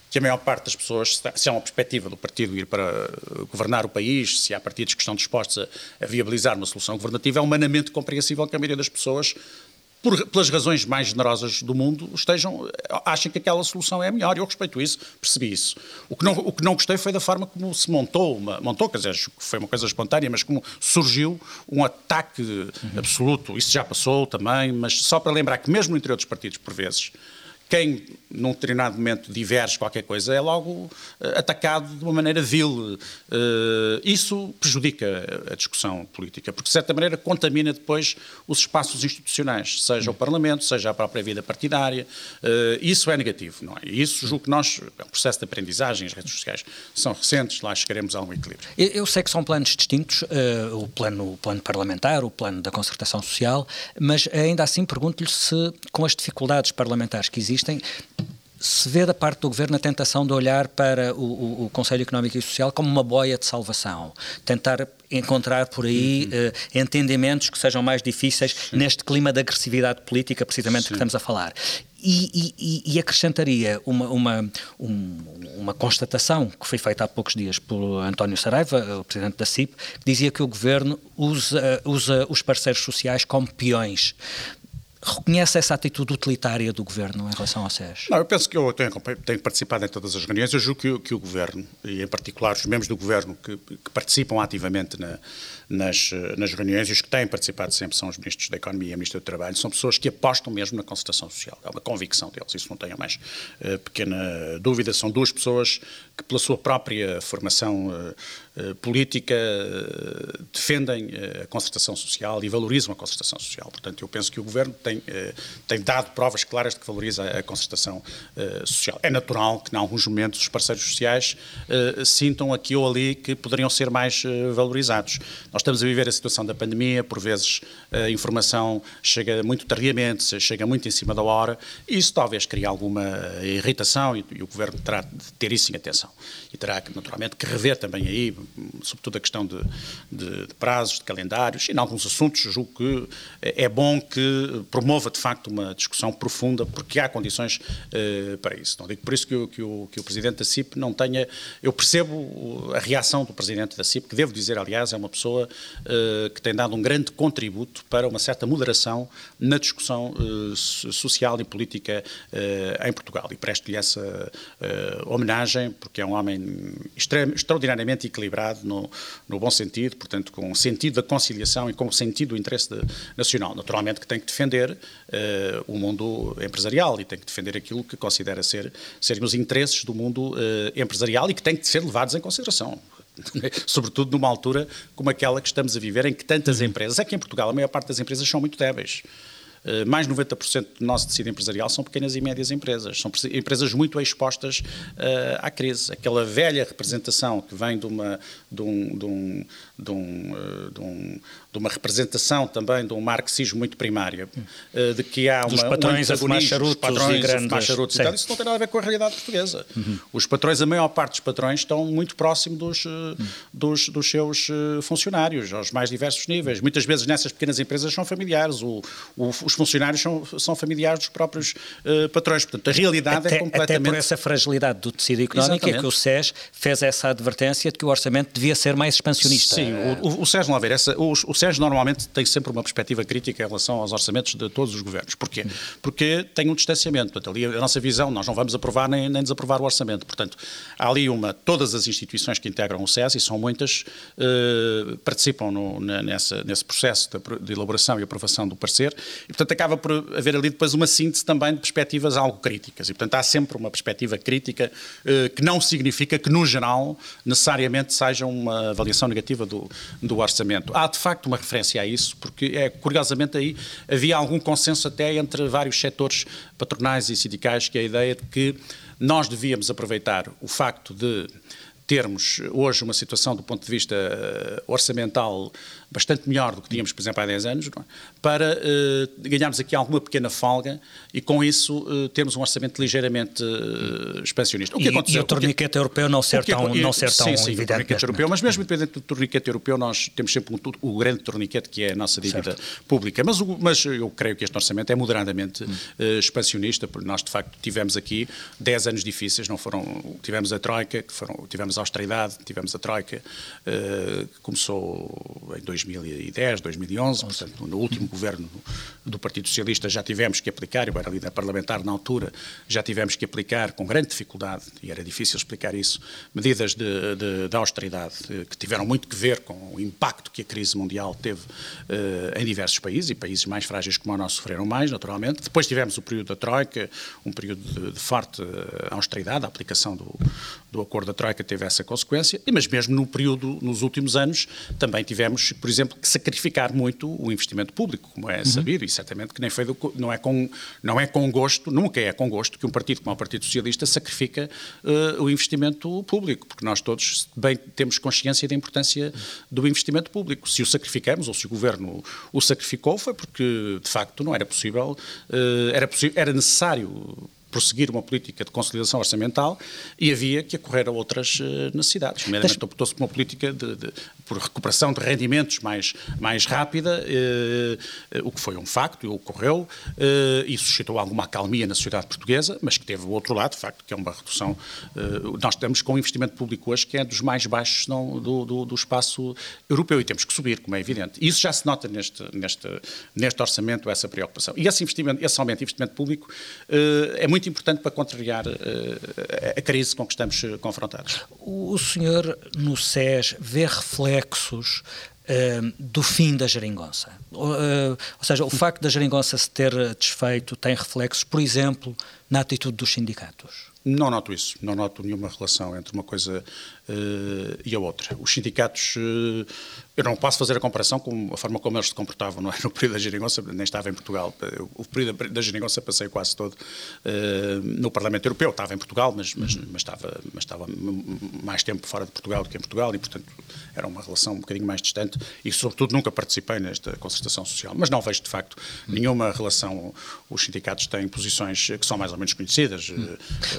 que a maior parte das pessoas, se há uma perspectiva do partido ir para governar o país, se há partidos que estão dispostos a, a viabilizar uma solução governativa, é humanamente compreensível que a maioria das pessoas por, pelas razões mais generosas do mundo, estejam, achem que aquela solução é a melhor. Eu respeito isso, percebi isso. O que não, o que não gostei foi da forma como se montou, uma, montou, quer dizer, foi uma coisa espontânea, mas como surgiu um ataque uhum. absoluto. Isso já passou também, mas só para lembrar que mesmo interior dos partidos, por vezes, quem num determinado momento diverge qualquer coisa é logo uh, atacado de uma maneira vil. Uh, isso prejudica a discussão política, porque de certa maneira contamina depois os espaços institucionais, seja o Parlamento, seja a própria vida partidária. Uh, isso é negativo, não é? Isso julgo que nós, é um processo de aprendizagem, as redes sociais são recentes, lá chegaremos a algum equilíbrio. Eu, eu sei que são planos distintos, o, plano, o plano parlamentar, o plano da concertação social, mas ainda assim pergunto-lhe se, com as dificuldades parlamentares que existem, existem, se vê da parte do Governo a tentação de olhar para o, o, o, Conselho Económico e Social como uma boia de salvação, tentar encontrar por aí uhum. uh, entendimentos que sejam mais difíceis Sim. neste clima de agressividade política, precisamente Sim. que estamos a falar. E, e, e acrescentaria uma, uma, um, uma constatação que foi feita há poucos dias por António Saraiva, o presidente da CIP, que dizia que o governo usa, usa os parceiros sociais como peões reconhece essa atitude utilitária do Governo em relação ao SES? Não, eu penso que eu tenho, tenho participado em todas as reuniões. Eu julgo que, que, o Governo, e em particular os membros do Governo que, que participam ativamente na, nas, nas reuniões, e os que têm participado sempre são os Ministros da Economia e a Ministra do Trabalho, são pessoas que apostam mesmo na concertação social. É uma convicção deles, isso não tenho mais uh, pequena dúvida. São duas pessoas que, pela sua própria formação uh, uh, política, defendem a concertação social e valorizam a concertação social. Portanto, eu penso que o Governo tem tem, eh, dado provas claras de que valoriza a concertação eh, social. É natural que, em alguns momentos, os parceiros sociais eh, sintam aqui ou ali que poderiam ser mais valorizados. Nós estamos a viver a situação da pandemia, por vezes a informação chega muito tardiamente, chega muito em cima da hora, e isso talvez crie alguma irritação e, e o Governo terá de ter isso em atenção. E terá, naturalmente, que rever também aí, sobretudo a questão de, de, de prazos, de calendários, e em alguns assuntos julgo que é bom que promova de facto uma discussão profunda, porque há condições uh, para isso. Não digo por isso que que, o, que o Presidente da CIP não tenha. Eu percebo a reação do Presidente da CIP, que devo dizer, aliás, é uma pessoa que tem dado um grande contributo para uma certa moderação na discussão uh, social e política em Portugal. E presto-lhe essa homenagem, porque é um homem extraordinariamente equilibrado, no, no bom sentido, portanto, com sentido da conciliação e com sentido do interesse de, nacional. Naturalmente que tem que defender o mundo empresarial e tem que defender aquilo que considera ser, serem os interesses do mundo empresarial e que têm que ser levados em consideração sobretudo numa altura como aquela que estamos a viver, em que tantas uhum. empresas, que em Portugal a maior parte das empresas são muito débeis. Uh, mais de 90% do nosso tecido empresarial são pequenas e médias empresas. São empresas muito expostas uh, à crise. Aquela velha representação que vem de, uma, de um, de um, de um, uh, de um de uma representação também de um marxismo muito primário, eh, de que há uma, patrões um a fumar charutos patrões e grandes... a charutos e tal, isso não tem nada a ver com a realidade portuguesa. Uhum. Os patrões, a maior parte dos patrões, estão muito próximo dos, uhum. dos, dos, seus eh, funcionários, aos mais diversos níveis. Muitas vezes nessas pequenas empresas são familiares, o, o, os funcionários são, são familiares dos próprios uh, patrões. Portanto, a realidade até, é completamente... Até por essa fragilidade do tecido económico Exatamente. é que o SES fez essa advertência de que o orçamento devia ser mais expansionista. Sim, o, o, o SES, não ver, essa, o, o SES normalmente tem tem sempre uma perspectiva crítica em relação aos orçamentos de todos os governos. Porquê? Porque tem um distanciamento. Portanto, ali a nossa visão, nós não vamos aprovar nem, nem desaprovar o orçamento. Portanto, há ali uma. Todas as instituições que integram o SES, e são muitas, eh, participam no, nessa, nesse processo de, de, elaboração e aprovação do parecer, e, portanto, acaba por haver ali depois uma síntese também de perspectivas algo críticas. E, portanto, há sempre uma perspectiva crítica eh, que não significa que, no geral, necessariamente seja uma avaliação negativa do, do orçamento. Há, de facto, uma referência a isso porque é, curiosamente aí havia algum consenso até entre vários setores patronais e sindicais que é a ideia de que nós devíamos aproveitar o facto de termos hoje uma situação do ponto de vista eh, orçamental bastante melhor do que tínhamos, por exemplo, há 10 anos, é? para uh, ganharmos aqui alguma pequena folga e, com isso, uh, termos um orçamento ligeiramente uh, expansionista. O que e, aconteceu, e o torniquete europeu não ser que, tão, não ser tão sim, sim, evidente. O torniquete europeu, mas mesmo independente do torniquete europeu, nós temos sempre um, o grande torniquete que é a nossa dívida certo. pública. Mas, o, mas eu creio que este orçamento é moderadamente hum. expansionista, porque nós, de facto, tivemos aqui 10 anos difíceis, não foram, tivemos a Troika, que foram, tivemos a austeridade, tivemos a Troika, que começou em 2000 2010, 2011, portanto, no último governo do Partido Socialista já tivemos que aplicar, eu era líder parlamentar na altura, já tivemos que aplicar com grande dificuldade, e era difícil explicar isso, medidas de, de, de austeridade eh, que tiveram muito que ver com o impacto que a crise mundial teve uh, em diversos países, e países mais frágeis como o nosso sofreram mais, naturalmente. Depois tivemos o período da Troika, um período de, de forte eh, austeridade, a aplicação do, do acordo da Troika teve essa consequência, mas mesmo no período, nos últimos anos, também tivemos, por exemplo, que sacrificar muito o investimento público, como é uhum. sabido, uhum. e certamente que nem foi do, não, é com, não é com gosto, nunca é com gosto que um partido como o Partido Socialista sacrifica uh, o investimento público, porque nós todos bem temos consciência da importância do investimento público. Se o sacrificamos, ou se o Governo o sacrificou, foi porque, de facto, não era possível, uh, era, era necessário prosseguir uma política de consolidação orçamental e havia que acorrer a outras uh, necessidades. Primeiramente, optou-se por uma política de, de, por recuperação de rendimentos mais, mais rápida, uh, o que foi um facto e ocorreu, e suscitou alguma acalmia na sociedade portuguesa, mas que teve o outro lado, de facto, que é uma redução. nós estamos com um investimento público hoje que é dos mais baixos não, do, do, do, espaço europeu e temos que subir, como é evidente. Isso já se nota neste, neste, neste orçamento, essa preocupação. E esse, investimento, esse aumento de investimento público é muito importante para contrariar a crise com que estamos confrontados. O senhor, no SES, vê reflexos uh, do fim da geringonça? Uh, ou seja, o facto da geringonça se ter desfeito tem reflexos, por exemplo, na atitude dos sindicatos? Não noto isso, não noto nenhuma relação entre uma coisa uh, e a outra. Os sindicatos, uh, eu não posso fazer a comparação com a forma como eles se comportavam não é? no período da geringonça, nem estava em Portugal. O período da geringonça passei quase todo uh, no Parlamento Europeu, estava em Portugal, mas, mas, mas, estava, mas estava mais tempo fora de Portugal do que em Portugal e, portanto, era uma relação um bocadinho mais distante e, sobretudo, nunca participei nesta concertação social. Mas não vejo, de facto, nenhuma relação. Os sindicatos têm posições que são mais ou menos conhecidas.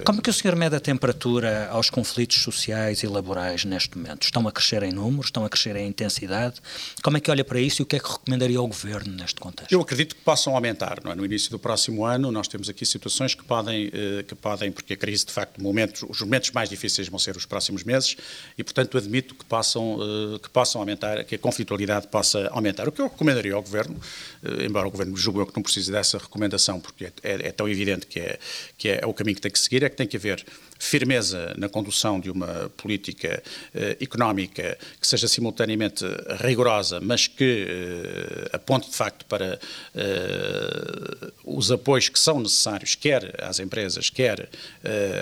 Como é que o senhor mede a temperatura aos conflitos sociais e laborais neste momento? Estão a crescer em números, estão a crescer em intensidade? Como é que olha para isso e o que é que recomendaria ao Governo neste contexto? Eu acredito que possam aumentar. É? No início do próximo ano nós temos aqui situações que podem, eh, que podem porque a crise de facto, momento, os momentos mais difíceis vão ser os próximos meses e portanto admito que possam, eh, que possam aumentar, que a conflitualidade possa aumentar. O que eu recomendaria ao Governo, eh, embora o Governo julgue que não precise dessa recomendação porque é, é, é tão evidente que é, que é o caminho que tem que seguir, é que tem que haver firmeza na condução de uma política eh, económica que seja simultaneamente rigorosa, mas que eh, aponte de facto para eh, os apoios que são necessários, quer às empresas, quer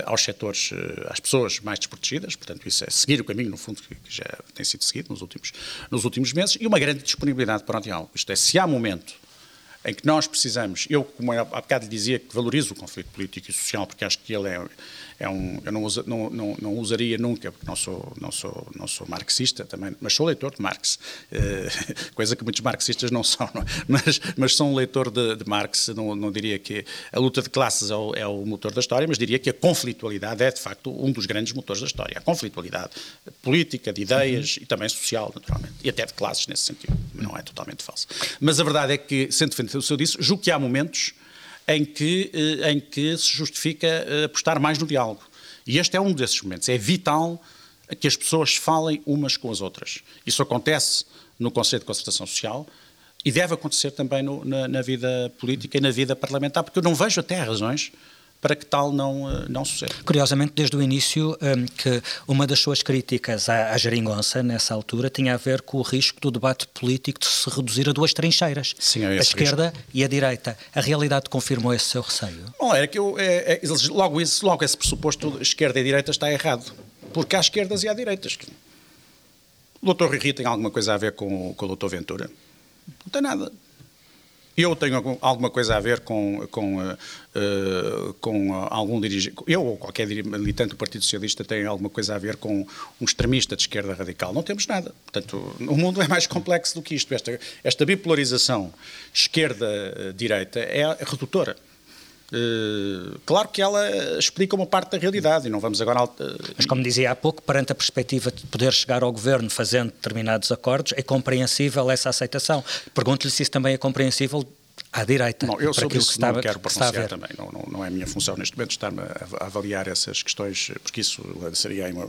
aos setores, às pessoas mais desprotegidas. Portanto, isso é seguir o caminho, no fundo, que, que já tem sido seguido nos últimos, nos últimos meses, e uma grande disponibilidade para o diálogo. Isto é, se há momento em que nós precisamos, eu, como há bocado dizia, que valorizo o conflito político e social, porque acho que ele é, é um, eu não, usa, não, não, não, usaria nunca, porque não sou, não sou, não sou marxista também, mas sou leitor de Marx, uh, coisa que muitos marxistas não são, não é? mas, mas sou um leitor de, de Marx, não, não, diria que a luta de classes é o, é o, motor da história, mas diria que a conflitualidade é, de facto, um dos grandes motores da história. A conflitualidade política, de ideias uhum. e também social, naturalmente, e até de classes nesse sentido, não é totalmente falso. Mas a verdade é que, sendo defendido o seu disse, julgo que há momentos em que, eh, em que se justifica eh, apostar mais no diálogo. E este é um desses momentos. É vital que as pessoas falem umas com as outras. Isso acontece no Conselho de Concertação Social e deve acontecer também no, na, na, vida política e na vida parlamentar, porque eu não vejo até razões para que tal não, eh, não suceda. Curiosamente, desde o início, um, que uma das suas críticas à, à geringonça, nessa altura, tinha a ver com o risco do debate político de se reduzir a duas trincheiras, Sim, é a esquerda risco. e a direita. A realidade confirmou esse seu receio? Bom, é que eu, é, é, logo, esse, logo esse pressuposto, esquerda e direita, está errado. Porque há esquerdas e há direitas. O doutor Rui tem alguma coisa a ver com, com o doutor Ventura? Não tem nada eu tenho alguma coisa a ver com, com, uh, com algum dirigente, eu ou qualquer militante do Partido Socialista tem alguma coisa a ver com um extremista de esquerda radical. Não temos nada. Portanto, o mundo é mais complexo do que isto. Esta, esta bipolarização esquerda-direita é redutora. Uh, claro que ela explica uma parte da realidade e não vamos agora. Uh, Mas, como dizia há pouco, perante a perspectiva de poder chegar ao governo fazendo determinados acordos, é compreensível essa aceitação. Pergunto-lhe se isso também é compreensível à direita. Não, eu sobre isso não quero pronunciar também. Não, não, não, é a minha função neste momento estar-me a, avaliar essas questões, porque isso seria uma.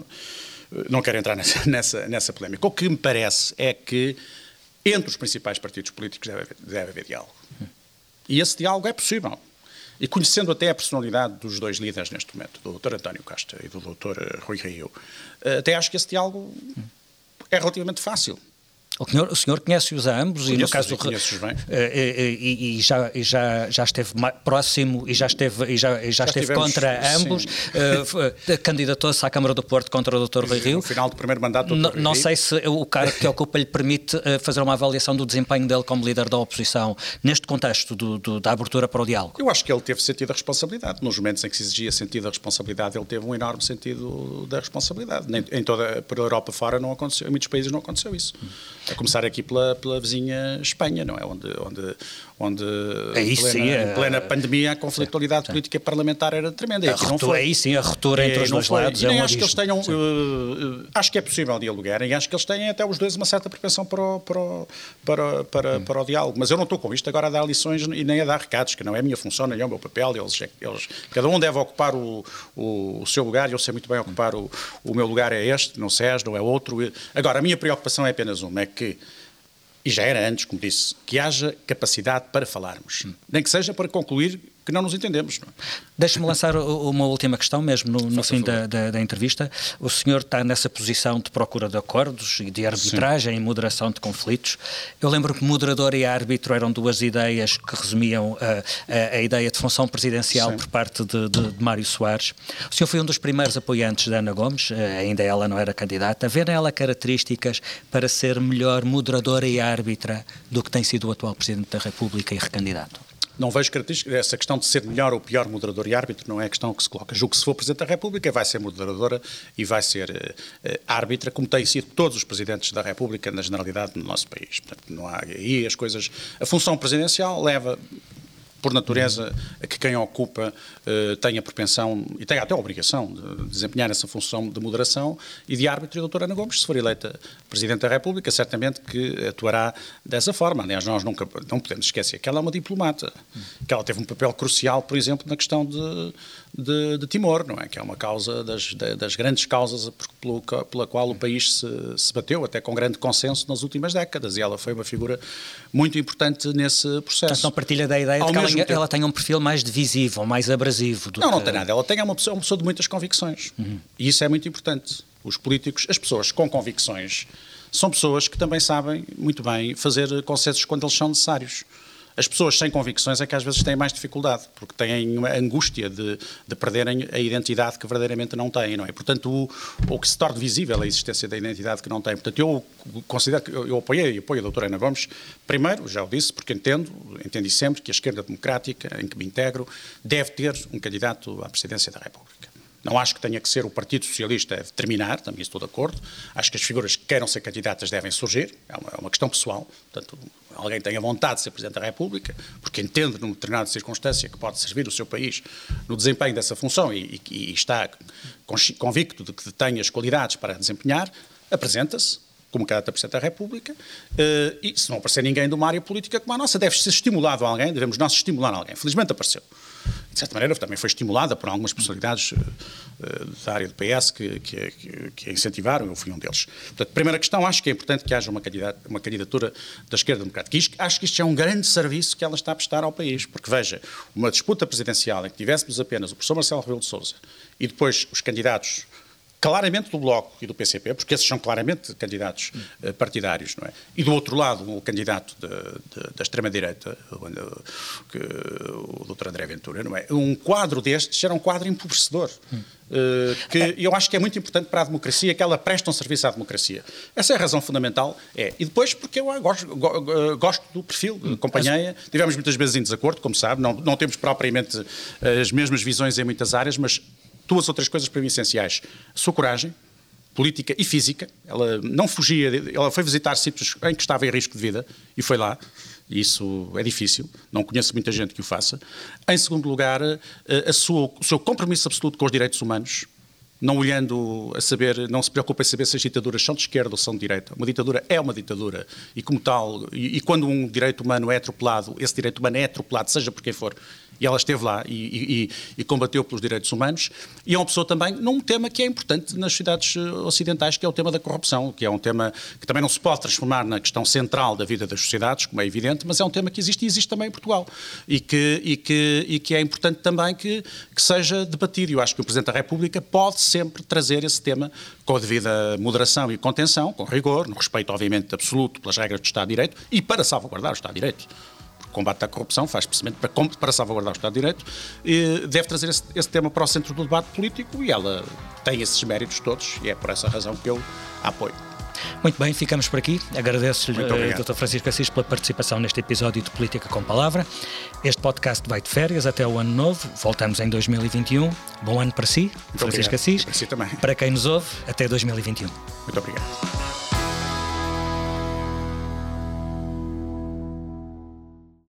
Não quero entrar nessa, nessa, nessa polémica. O que me parece é que entre os principais partidos políticos deve deve haver diálogo. E esse diálogo é possível. E conhecendo até a personalidade dos dois líderes neste momento, do Dr. António Costa e do Dr. Rui Rio, eh, até acho que esse diálogo é relativamente fácil. O senhor, o senhor conhece-os a ambos conheço e no caso bem. E, e, e, já, e já, já esteve próximo e já esteve, e já, já, já esteve contra ambos, uh, candidatou-se à Câmara do Porto contra o Dr. Rui Rio. No final do primeiro mandato do Dr. Não sei se o cargo que ocupa lhe permite uh, fazer uma avaliação do desempenho dele como líder da oposição neste contexto do, do, da abertura para o diálogo. Eu acho que ele teve sentido da responsabilidade. Nos momentos em que se exigia sentido da responsabilidade, ele teve um enorme sentido da responsabilidade. Nem, em toda, a Europa fora não aconteceu, em muitos países não aconteceu isso. A começar aqui pela, pela vizinha Espanha, não é? Onde, onde, onde aí em, plena, sim, em plena pandemia a conflitualidade sim. política parlamentar era tremenda. Aqui não foi. Aí sim, a ruptura entre os dois foi. lados e é nem um acho que eles tenham. Uh, acho que é possível dialogar e acho que eles têm até os dois uma certa propensão para o, para o, para, para, hum. para o diálogo. Mas eu não estou com isto agora a dar lições e nem a dar recados, que não é a minha função, nem é o meu papel. Eles, eles, cada um deve ocupar o, o, o seu lugar e eu sei muito bem ocupar o, o meu lugar é este, não SES, não é outro. Agora, a minha preocupação é apenas uma, é que e já era antes, como disse, que haja capacidade para falarmos. Nem que seja para concluir que não nos entendemos. É? Deixe-me lançar uma última questão, mesmo no, no fim da, da, da, entrevista. O senhor está nessa posição de procura de acordos e de arbitragem Sim. e moderação de conflitos. Eu lembro que moderador e árbitro eram duas ideias que resumiam a, a, a ideia de função presidencial Sim. por parte de, de, de, Mário Soares. O senhor foi um dos primeiros apoiantes da Ana Gomes, eh, ainda ela não era candidata. Vê nela características para ser melhor moderadora e árbitra do que tem sido o atual Presidente da República e recandidato? Não vejo características. Essa questão de ser melhor ou pior moderador e árbitro não é a questão que se coloca. Julgo que se for Presidente da República vai ser moderadora e vai ser uh, árbitra, como têm sido todos os Presidentes da República na generalidade no nosso país. Portanto, não há aí as coisas. A função presidencial leva por natureza, a que quem ocupa uh, tenha propensão e tenha até a obrigação de desempenhar essa função de moderação e de árbitro. E a doutora Ana Gomes, se for eleita Presidente da República, certamente que atuará dessa forma. Aliás, nós nunca não podemos esquecer que ela é uma diplomata, que ela teve um papel crucial, por exemplo, na questão de, de, de Timor, não é? Que é uma causa das, das grandes causas pelo, pela qual o país se, se bateu, até com grande consenso nas últimas décadas. E ela foi uma figura muito importante nesse processo. Portanto, não partilha da ideia de que ela tempo... ela tem um perfil mais divisivo, mais abrasivo. não, que... não tem nada. Ela tem é uma pessoa, uma pessoa de muitas convicções. Uhum. E isso é muito importante. Os políticos, as pessoas com convicções, são pessoas que também sabem muito bem fazer consensos quando eles são necessários. As pessoas sem convicções é que às vezes têm mais dificuldade, porque têm uma angústia de, de perderem a identidade que verdadeiramente não têm, não é? Portanto, o, que se torna visível a existência da identidade que não têm. Portanto, eu considero que eu, eu apoiei e apoio a doutora Ana Gomes, primeiro, já o disse, porque entendo, entendi sempre que a esquerda democrática, em que me integro, deve ter um candidato à presidência da República. Não acho que tenha que ser o Partido Socialista a determinar, também estou de acordo. Acho que as figuras que queiram ser candidatas devem surgir, é uma, é uma questão pessoal. Portanto, alguém tenha vontade de ser Presidente da República, porque entende, numa determinada circunstância, que pode servir o seu país no desempenho dessa função e, e, e está convicto de que tem as qualidades para desempenhar, apresenta-se como candidato a Presidente da República, uh, e se não aparecer ninguém de uma área política como a nossa, deve ser estimulado alguém, devemos nós estimular alguém. Felizmente apareceu de certa maneira, também foi estimulada por algumas personalidades uh, da área do PS que, que, que, a incentivaram, eu fui um deles. Portanto, primeira questão, acho que é importante que haja uma, candidatura, uma candidatura da esquerda democrática. Isto, acho que isto é um grande serviço que ela está a prestar ao país, porque, veja, uma disputa presidencial em que tivéssemos apenas o professor Marcelo Rebelo de Sousa e depois os candidatos claramente do Bloco e do PCP, porque esses são claramente candidatos uh, partidários, não é? E do outro lado, o candidato de, de, da extrema-direita, o, o Dr. André Ventura, não é? Um quadro destes era um quadro empobrecedor. Uh, que eu acho que é muito importante para a democracia, que ela presta um serviço à democracia. Essa é a razão fundamental. É. E depois, porque eu gosto, gosto do perfil, acompanhei tivemos muitas vezes em desacordo, como sabe, não, não temos propriamente as mesmas visões em muitas áreas, mas duas ou três coisas para mim essenciais. Sua coragem, política e física. Ela não fugia, ela foi visitar sítios em que estava em risco de vida e foi lá. Isso é difícil, não conheço muita gente que o faça. Em segundo lugar, a sua, o seu compromisso absoluto com os direitos humanos, não olhando a saber, não se preocupa em saber se as ditaduras são de esquerda ou são de direita. Uma ditadura é uma ditadura e como tal, e, e quando um direito humano é atropelado, esse direito humano é atropelado, seja por quem for, e ela esteve lá e, e, e, combateu pelos direitos humanos. E é uma pessoa também num tema que é importante nas sociedades eh, ocidentais, que é o tema da corrupção, que é um tema que também não se pode transformar na questão central da vida das sociedades, como é evidente, mas é um tema que existe e existe também em Portugal. E que, e que, e que é importante também que, que seja debatido. Eu acho que o Presidente da República pode sempre trazer esse tema com a devida moderação e contenção, com rigor, no respeito, obviamente, absoluto pelas regras do Estado de Direito e para salvaguardar o Estado de Direito combate à corrupção, faz precisamente para, para salvaguardar o Estado de Direito, e deve trazer esse, esse, tema para o centro do debate político e ela tem esses méritos todos e é por essa razão que eu a apoio. Muito bem, ficamos por aqui. Agradeço-lhe, uh, Dr. Francisco Assis, pela participação neste episódio de Política com Palavra. Este podcast vai de férias até o ano novo. Voltamos em 2021. Bom ano para si, Muito Francisco obrigado. Assis. Para si também. Para quem nos ouve, até 2021. Muito obrigado.